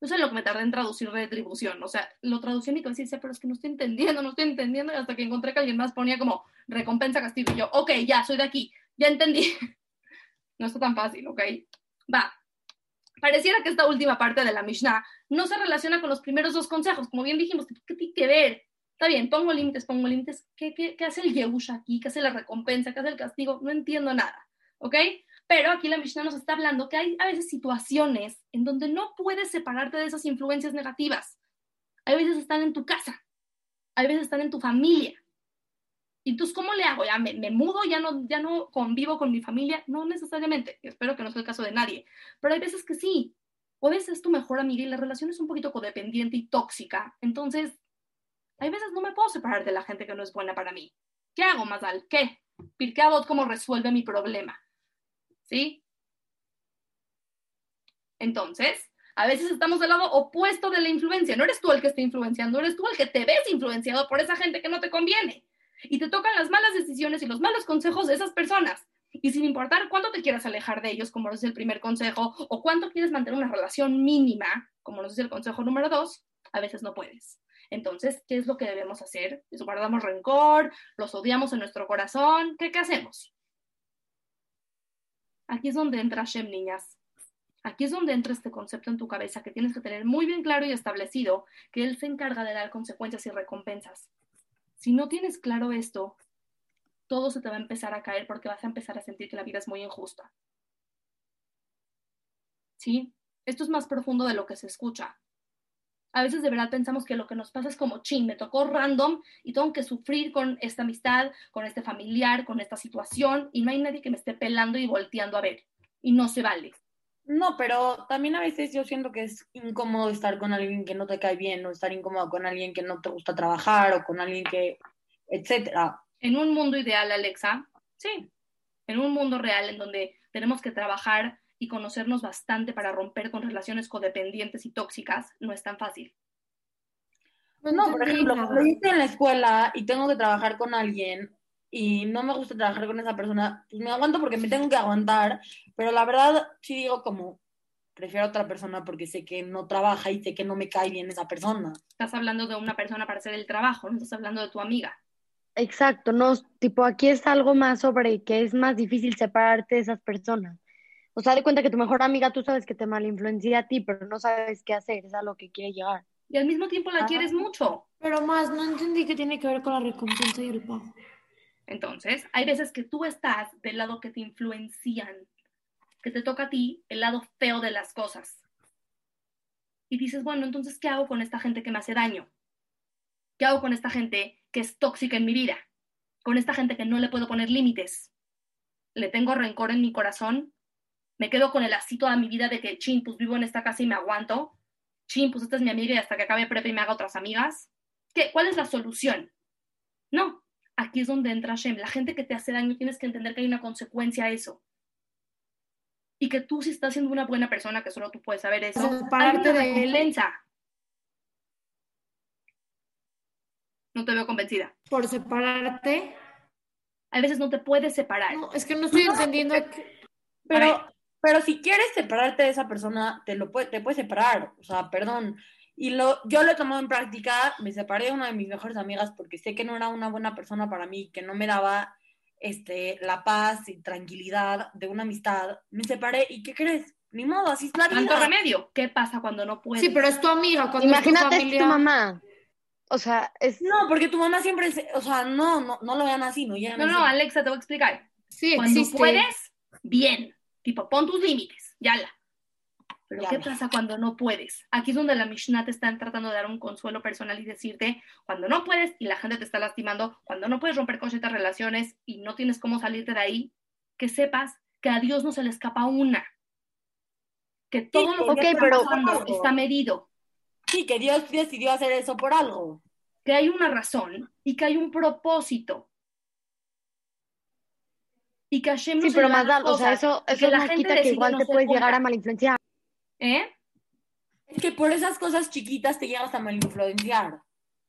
No sé lo que me tardé en traducir retribución. O sea, lo traducí en mi pero es que no estoy entendiendo, no estoy entendiendo. Y hasta que encontré que alguien más ponía como recompensa castigo. Y yo, ok, ya, soy de aquí. Ya entendí. (laughs) no está tan fácil, ok. Va. Pareciera que esta última parte de la Mishnah no se relaciona con los primeros dos consejos. Como bien dijimos, ¿qué tiene que ver? Está bien, pongo límites, pongo límites. ¿Qué, qué, qué hace el Yehush aquí? ¿Qué hace la recompensa? ¿Qué hace el castigo? No entiendo nada, ¿ok? Pero aquí la Mishnah nos está hablando que hay a veces situaciones en donde no puedes separarte de esas influencias negativas. Hay veces están en tu casa, hay veces están en tu familia. Y entonces, ¿cómo le hago? ¿Ya me, mudo? ¿Ya no, ¿Ya no convivo con mi familia? No necesariamente. Espero que no sea el caso de nadie. Pero hay veces que sí. O a veces es tu mejor amiga y la relación es un poquito codependiente y tóxica. Entonces, hay veces no me puedo separar de la gente que no es buena para mí. ¿Qué hago, Mazal? ¿Qué? Pirkeabot, ¿cómo resuelve mi problema? ¿Sí? Entonces, a veces estamos del lado opuesto de la influencia. No eres tú el que está influenciando, eres tú el que te ves influenciado por esa gente que no te conviene. Y te tocan las malas decisiones y los malos consejos de esas personas. Y sin importar cuánto te quieras alejar de ellos, como nos dice el primer consejo, o cuánto quieres mantener una relación mínima, como nos dice el consejo número dos, a veces no puedes. Entonces, ¿qué es lo que debemos hacer? ¿Les guardamos rencor? ¿Los odiamos en nuestro corazón? ¿Qué, qué hacemos? Aquí es donde entra Shem, niñas. Aquí es donde entra este concepto en tu cabeza que tienes que tener muy bien claro y establecido que Él se encarga de dar consecuencias y recompensas. Si no tienes claro esto, todo se te va a empezar a caer porque vas a empezar a sentir que la vida es muy injusta. ¿Sí? Esto es más profundo de lo que se escucha a veces de verdad pensamos que lo que nos pasa es como, ching, me tocó random y tengo que sufrir con esta amistad, con este familiar, con esta situación y no hay nadie que me esté pelando y volteando a ver. Y no se vale. No, pero también a veces yo siento que es incómodo estar con alguien que no te cae bien o estar incómodo con alguien que no te gusta trabajar o con alguien que, etcétera. En un mundo ideal, Alexa, sí. En un mundo real en donde tenemos que trabajar y conocernos bastante para romper con relaciones codependientes y tóxicas no es tan fácil. No, por ejemplo, cuando yo estoy en la escuela y tengo que trabajar con alguien y no me gusta trabajar con esa persona, pues me aguanto porque me tengo que aguantar, pero la verdad sí digo como, prefiero a otra persona porque sé que no trabaja y sé que no me cae bien esa persona. Estás hablando de una persona para hacer el trabajo, no estás hablando de tu amiga. Exacto, no, tipo aquí es algo más sobre que es más difícil separarte de esas personas. O sea, de cuenta que tu mejor amiga tú sabes que te malinfluencia a ti, pero no sabes qué hacer, es a lo que quiere llegar. Y al mismo tiempo la quieres mucho. Pero más, no entendí qué tiene que ver con la recompensa y el pago. Entonces, hay veces que tú estás del lado que te influencian, que te toca a ti el lado feo de las cosas. Y dices, bueno, entonces, ¿qué hago con esta gente que me hace daño? ¿Qué hago con esta gente que es tóxica en mi vida? Con esta gente que no le puedo poner límites. ¿Le tengo rencor en mi corazón? Me quedo con el así toda mi vida de que, chin, pues vivo en esta casa y me aguanto, chin, pues esta es mi amiga y hasta que acabe prepa y me haga otras amigas. ¿Qué? ¿Cuál es la solución? No, aquí es donde entra Shem. La gente que te hace daño tienes que entender que hay una consecuencia a eso. Y que tú si estás siendo una buena persona, que solo tú puedes saber eso, parte de violencia. No te veo convencida. Por separarte. A veces no te puedes separar. No, es que no estoy entendiendo. Pero, pero si quieres separarte de esa persona, te lo puede, te puedes separar, o sea, perdón. Y lo, yo lo he tomado en práctica, me separé de una de mis mejores amigas porque sé que no era una buena persona para mí, que no me daba este, la paz y tranquilidad de una amistad. Me separé y ¿qué crees? Ni modo, así es la vida. ¿Tanto remedio? ¿Qué pasa cuando no puedes? Sí, pero es tu amiga. Imagínate es tu mamá. o sea, es... No, porque tu mamá siempre, o sea, no, no, no lo vean así, ¿no? no, no, Alexa, te voy a explicar. Sí, Cuando puedes, bien. Tipo, pon tus límites, ya la. Pero ¿qué pasa cuando no puedes? Aquí es donde la Mishnah te está tratando de dar un consuelo personal y decirte, cuando no puedes y la gente te está lastimando, cuando no puedes romper con ciertas relaciones y no tienes cómo salirte de ahí, que sepas que a Dios no se le escapa una. Que todo lo que está pasando está medido. Sí, que Dios decidió hacer eso por algo. Que hay una razón y que hay un propósito. Y que Hashem no Sí, pero más o sea, eso, eso no quita que igual te puedes llegar a malinfluenciar. ¿Eh? Es que por esas cosas chiquitas te llegas a malinfluenciar.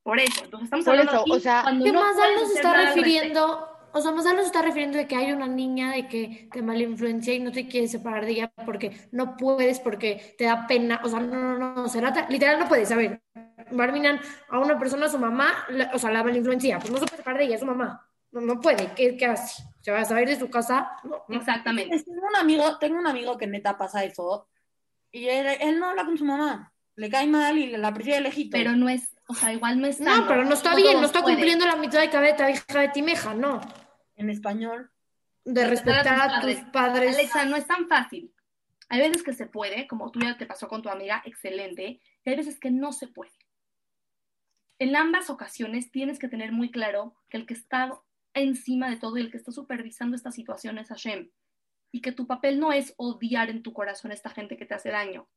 Por eso, entonces estamos hablando o sea, ¿qué más nos está refiriendo? O sea, Mazal nos está refiriendo de que hay una niña de que te malinfluencia y no te quiere separar de ella porque no puedes, porque te da pena. O sea, no, no, no, o sea, literal no puedes. A ver, Barminan a una persona, a su mamá, o sea, la malinfluencia, pues no se puede separar de ella, es su mamá. No, no puede, ¿qué, qué hace? ¿Se va a salir de su casa? No, Exactamente. Tengo un amigo, tengo un amigo que neta pasa eso y él, no habla con su mamá. Le cae mal y la prefiere lejito. Pero no es, o sea, igual no está. No, pero no está bien, no está cumpliendo la mitad de cabeta, hija de Timeja, no. En español. De respetar, a, tus, padres. Alexa, no es tan fácil. Hay veces que se puede, como tú ya te pasó con tu amiga, excelente, y hay veces que no se puede. En ambas ocasiones tienes que tener muy claro que el que está encima de todo y el que está supervisando esta situación es Hashem y que tu papel no es odiar en tu corazón a esta gente que te hace daño.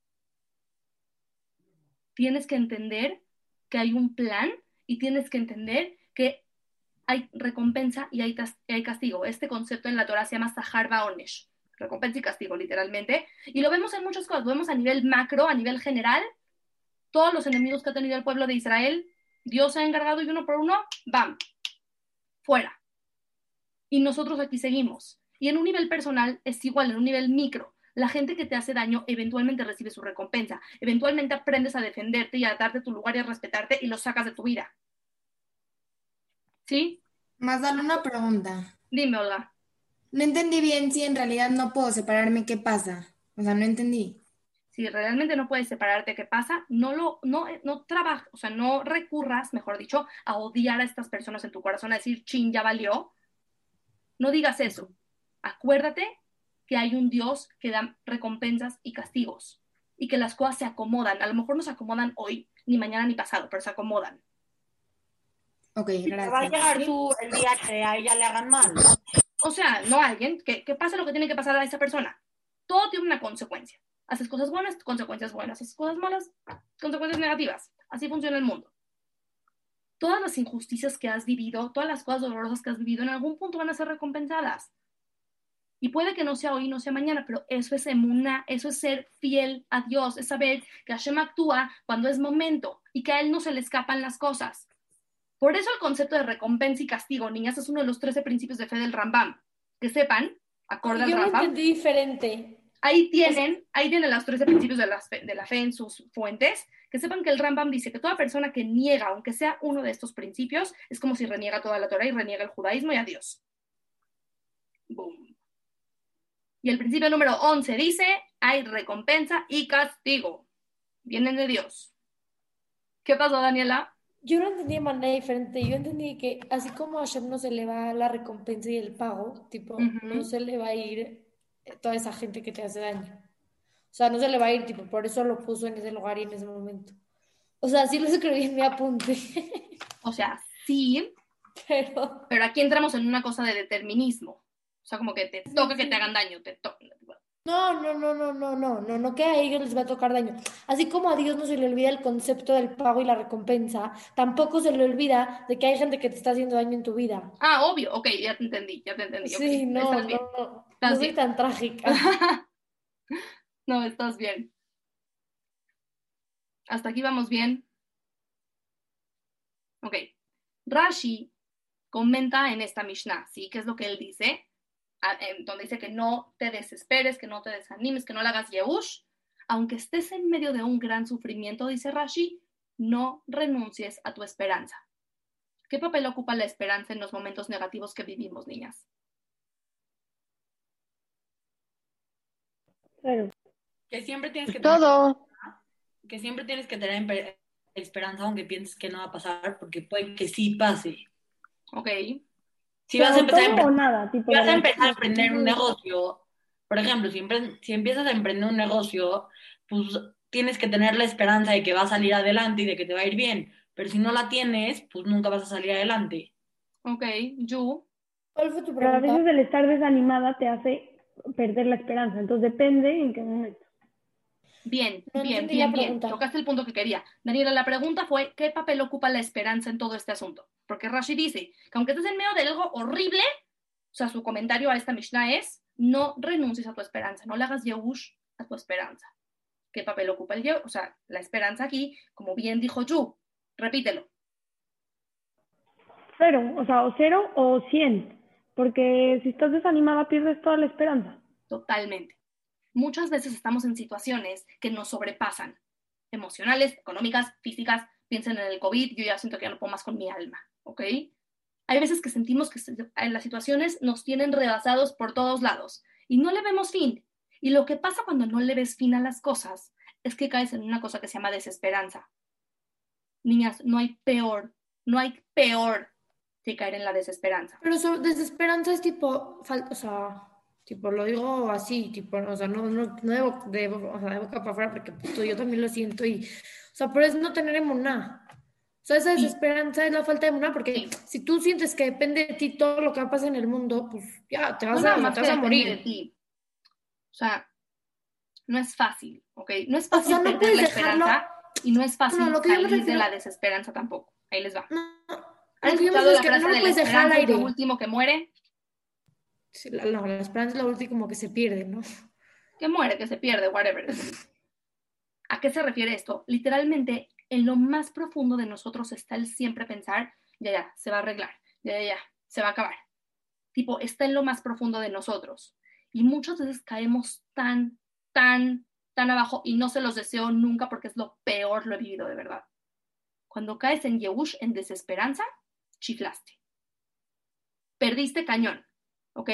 Tienes que entender que hay un plan y tienes que entender que hay recompensa y hay, hay castigo. Este concepto en la Torah se llama Sahar Baonesh, recompensa y castigo literalmente. Y lo vemos en muchas cosas, lo vemos a nivel macro, a nivel general. Todos los enemigos que ha tenido el pueblo de Israel, Dios ha encargado y uno por uno, ¡bam! Fuera. Y nosotros aquí seguimos. Y en un nivel personal es igual, en un nivel micro. La gente que te hace daño eventualmente recibe su recompensa. Eventualmente aprendes a defenderte y a darte tu lugar y a respetarte y lo sacas de tu vida. ¿Sí? Más dale una pregunta. Dime, Olga. No entendí bien si en realidad no puedo separarme, ¿qué pasa? O sea, no entendí. Si realmente no puedes separarte, ¿qué pasa? No lo, no, no trabajas, o sea, no recurras, mejor dicho, a odiar a estas personas en tu corazón, a decir, chin, ya valió. No digas eso acuérdate que hay un Dios que da recompensas y castigos y que las cosas se acomodan. A lo mejor no se acomodan hoy, ni mañana, ni pasado, pero se acomodan. Ok, gracias. Va a llegar tú el día que a ella le hagan mal. O sea, no a alguien, que, que pase lo que tiene que pasar a esa persona. Todo tiene una consecuencia. Haces cosas buenas, consecuencias buenas. Haces cosas malas, consecuencias negativas. Así funciona el mundo. Todas las injusticias que has vivido, todas las cosas dolorosas que has vivido, en algún punto van a ser recompensadas. Y puede que no sea hoy, no sea mañana, pero eso es emuna, eso es ser fiel a Dios, es saber que Hashem actúa cuando es momento y que a Él no se le escapan las cosas. Por eso el concepto de recompensa y castigo, niñas, es uno de los 13 principios de fe del Rambam. Que sepan, acorde al Rambam. Yo diferente. Ahí tienen, ahí tienen los 13 principios de la, de la fe en sus fuentes. Que sepan que el Rambam dice que toda persona que niega, aunque sea uno de estos principios, es como si reniega toda la Torah y reniega el judaísmo y a Dios. Boom. Y el principio número 11 dice, hay recompensa y castigo. Vienen de Dios. ¿Qué pasó, Daniela? Yo no entendí de manera diferente. Yo entendí que así como a Hashem no se le va la recompensa y el pago, tipo, no se le va a ir toda esa gente que te hace daño. O sea, no se le va a ir, tipo, por eso lo puso en ese lugar y en ese momento. O sea, sí lo escribí en mi apunte. (laughs) O sea, sí, pero... pero aquí entramos en una cosa de determinismo. O sea, como que te toca que te hagan daño, te No, no, no, no, no, no, no, no que a ellos les va a tocar daño. Así como a Dios no se le olvida el concepto del pago y la recompensa, tampoco se le olvida de que hay gente que te está haciendo daño en tu vida. Ah, obvio, ok, ya te entendí, ya te entendí. Sí, no, no, no, no soy tan trágica. (laughs) no, estás bien. Hasta aquí vamos bien. Ok. Rashi comenta en esta Mishnah, ¿sí? ¿Qué es lo que él dice? donde dice que no te desesperes, que no te desanimes, que no le hagas yehush, aunque estés en medio de un gran sufrimiento, dice Rashi, no renuncies a tu esperanza. ¿Qué papel ocupa la esperanza en los momentos negativos que vivimos, niñas? Que siempre tienes que todo. que siempre tienes que tener esperanza aunque pienses que no va a pasar, porque puede que sí pase. Ok. Si vas a empezar, o nada, tipo, si vas a empezar a emprender un negocio, por ejemplo, si, si empiezas a emprender un negocio, pues tienes que tener la esperanza de que va a salir adelante y de que te va a ir bien. Pero si no la tienes, pues nunca vas a salir adelante. Ok, Yu. ¿Cuál fue tu Pero a veces el estar desanimada te hace perder la esperanza. Entonces depende en qué momento. Bien, No bien, bien, bien. Tocaste el punto que quería. Daniela, la pregunta fue, ¿qué papel ocupa la esperanza en todo este asunto? Porque Rashi dice que aunque estés en medio de algo horrible, o sea, su comentario a esta Mishnah es, no renuncies a tu esperanza, no le hagas yehush a tu esperanza. ¿Qué papel ocupa el yehush? O sea, la esperanza aquí, como bien dijo Yu, repítelo. Cero, o sea, o cero o cien. Porque si estás desanimada pierdes toda la esperanza. Totalmente. Muchas veces estamos en situaciones que nos sobrepasan, emocionales, económicas, físicas. Piensen en el COVID, yo ya siento que ya no puedo más con mi alma, ¿ok? Hay veces que sentimos que en las situaciones nos tienen rebasados por todos lados y no le vemos fin. Y lo que pasa cuando no le ves fin a las cosas es que caes en una cosa que se llama desesperanza. Niñas, no hay peor, no hay peor que caer en la desesperanza. Pero so- desesperanza es tipo, fal- o sea, tipo, lo digo así, tipo, o sea, no, no, no de, bo- de bo- o sea, de boca para afuera, porque pues, yo también lo siento y, o sea, pero es no tener emuná. O sea, esa Sí. desesperanza es la falta de emuná, porque Sí. si tú sientes que depende de ti todo lo que va a pasar en el mundo, pues ya, te No vas nada a, más te vas a depende de morir. ti. O sea, no es fácil, ¿ok? No es O fácil sea, no perder la dejarlo- esperanza y no es fácil No, lo que yo salir de refiero- la desesperanza tampoco. Ahí les va. No, ¿Han escuchado la que frase no de la puedes dejar esperanza es lo aire. último que muere? Sí, la, no, la esperanza es lo último que se pierde, ¿no? Que muere, que se pierde, whatever. ¿A qué se refiere esto? Literalmente, en lo más profundo de nosotros está el siempre pensar, ya, ya, se va a arreglar, ya, ya, ya, se va a acabar. Tipo, está en lo más profundo de nosotros. Y muchas veces caemos tan, tan, tan abajo y no se los deseo nunca porque es lo peor, lo he vivido de verdad. Cuando caes en Yehush, en desesperanza, chiflaste. Perdiste cañón, ¿ok?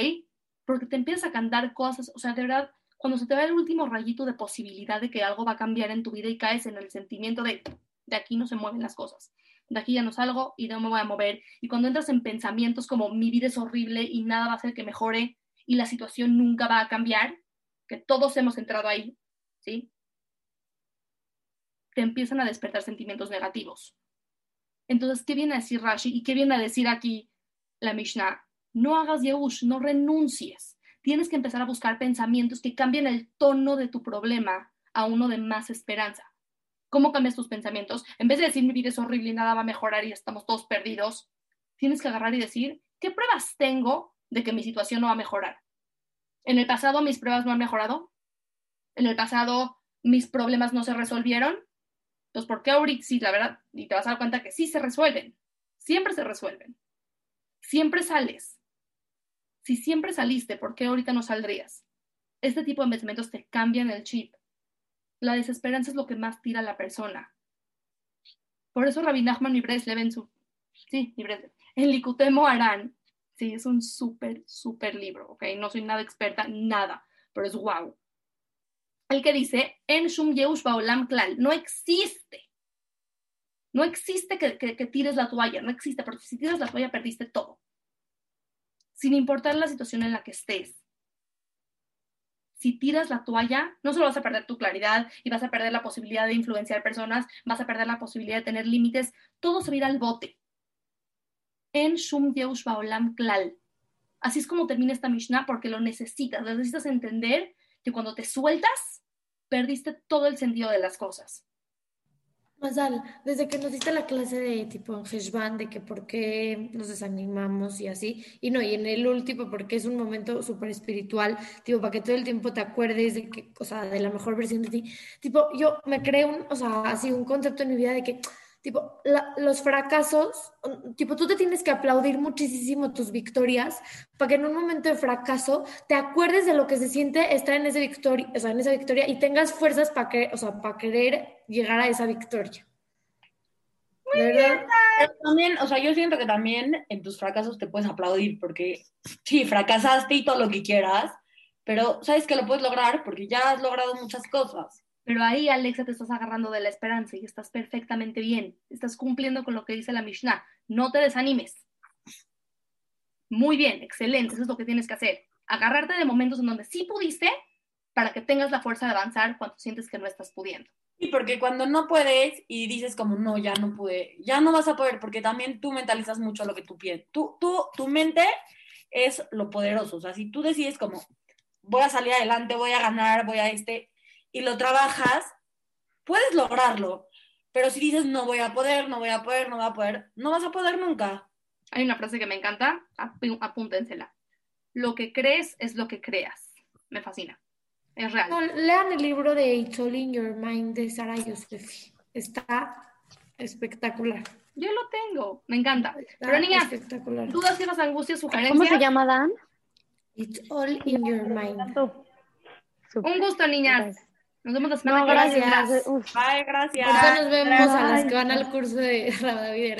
Porque te empiezas a cantar cosas, o sea, de verdad, cuando se te va el último rayito de posibilidad de que algo va a cambiar en tu vida y caes en el sentimiento de de aquí no se mueven las cosas, de aquí ya no salgo y no me voy a mover. Y cuando entras en pensamientos como mi vida es horrible y nada va a hacer que mejore y la situación nunca va a cambiar, que todos hemos entrado ahí, ¿sí? Te empiezan a despertar sentimientos negativos. Entonces, ¿qué viene a decir Rashi y qué viene a decir aquí la Mishnah? No hagas Yehush, no renuncies. Tienes que empezar a buscar pensamientos que cambien el tono de tu problema a uno de más esperanza. ¿Cómo cambias tus pensamientos? En vez de decir mi vida es horrible y nada va a mejorar y estamos todos perdidos, tienes que agarrar y decir, ¿qué pruebas tengo de que mi situación no va a mejorar? ¿En el pasado mis pruebas no han mejorado? ¿En el pasado mis problemas no se resolvieron? Entonces, ¿por qué ahorita sí, la verdad? Y te vas a dar cuenta que sí se resuelven. Siempre se resuelven. Siempre sales. Si siempre saliste, ¿por qué ahorita no saldrías? Este tipo de pensamientos te cambian el chip. La desesperanza es lo que más tira a la persona. Por eso Rabbi Nachman y Breslev en su... Sí, y Breslev. En Likutemo Arán. Sí, es un súper, súper libro, ¿ok? No soy nada experta, nada, pero es wow. El que dice, En Shum Yeush Baolam Klal, no existe. No existe que, tires la toalla, no existe, porque si tiras la toalla perdiste todo. Sin importar la situación en la que estés si tiras la toalla, no solo vas a perder tu claridad y vas a perder la posibilidad de influenciar personas, vas a perder la posibilidad de tener límites, todo se va a ir al bote. En Shum Yeush Baolam Klal. Así es como termina esta Mishnah porque lo necesitas. Necesitas entender que cuando te sueltas, perdiste todo el sentido de las cosas. Mazal, desde que nos diste la clase de tipo en Heshvan, de que por qué nos desanimamos y así, y no, y en el último, porque es un momento súper espiritual, tipo, para que todo el tiempo te acuerdes de que, o sea, de la mejor versión de ti, tipo, yo me creé un, o sea, así un concepto en mi vida de que, tipo, la, los fracasos, tipo, tú te tienes que aplaudir muchísimo tus victorias para que en un momento de fracaso te acuerdes de lo que se siente estar en esa victoria, o sea, en esa victoria y tengas fuerzas para que, o sea, para querer llegar a esa victoria. Muy verdad. Pero también, o sea, yo siento que también en tus fracasos te puedes aplaudir porque sí, fracasaste y todo lo que quieras, pero sabes que lo puedes lograr porque ya has logrado muchas cosas. Pero ahí, Alexa, te estás agarrando de la esperanza y estás perfectamente bien. Estás cumpliendo con lo que dice la Mishnah. No te desanimes. Muy bien, excelente. Eso es lo que tienes que hacer. Agarrarte de momentos en donde sí pudiste para que tengas la fuerza de avanzar cuando sientes que no estás pudiendo. Y porque cuando no puedes y dices como, no, ya no pude, ya no vas a poder, porque también tú mentalizas mucho lo que tú piensas. Tú, tú, tu mente es lo poderoso. O sea, si tú decides como, voy a salir adelante, voy a ganar, voy a este, y lo trabajas, puedes lograrlo. Pero si dices, no voy a poder, no voy a poder, no voy a poder, no vas a poder nunca. Hay una frase que me encanta, apúntensela. Lo que crees es lo que creas. Me fascina. Es real. lean el libro de It's All in Your Mind de Sara Yosefi. Está espectacular. Yo lo tengo, me encanta. Pero niñas, espectacular. dudas, tienes angustias, sugerencias. ¿Cómo se llama Dan? It's All in Your Mind. Un gusto, niñas. Nos vemos la semana que viene. Gracias. Bye, gracias. nos vemos a las que van al curso de (laughs) David.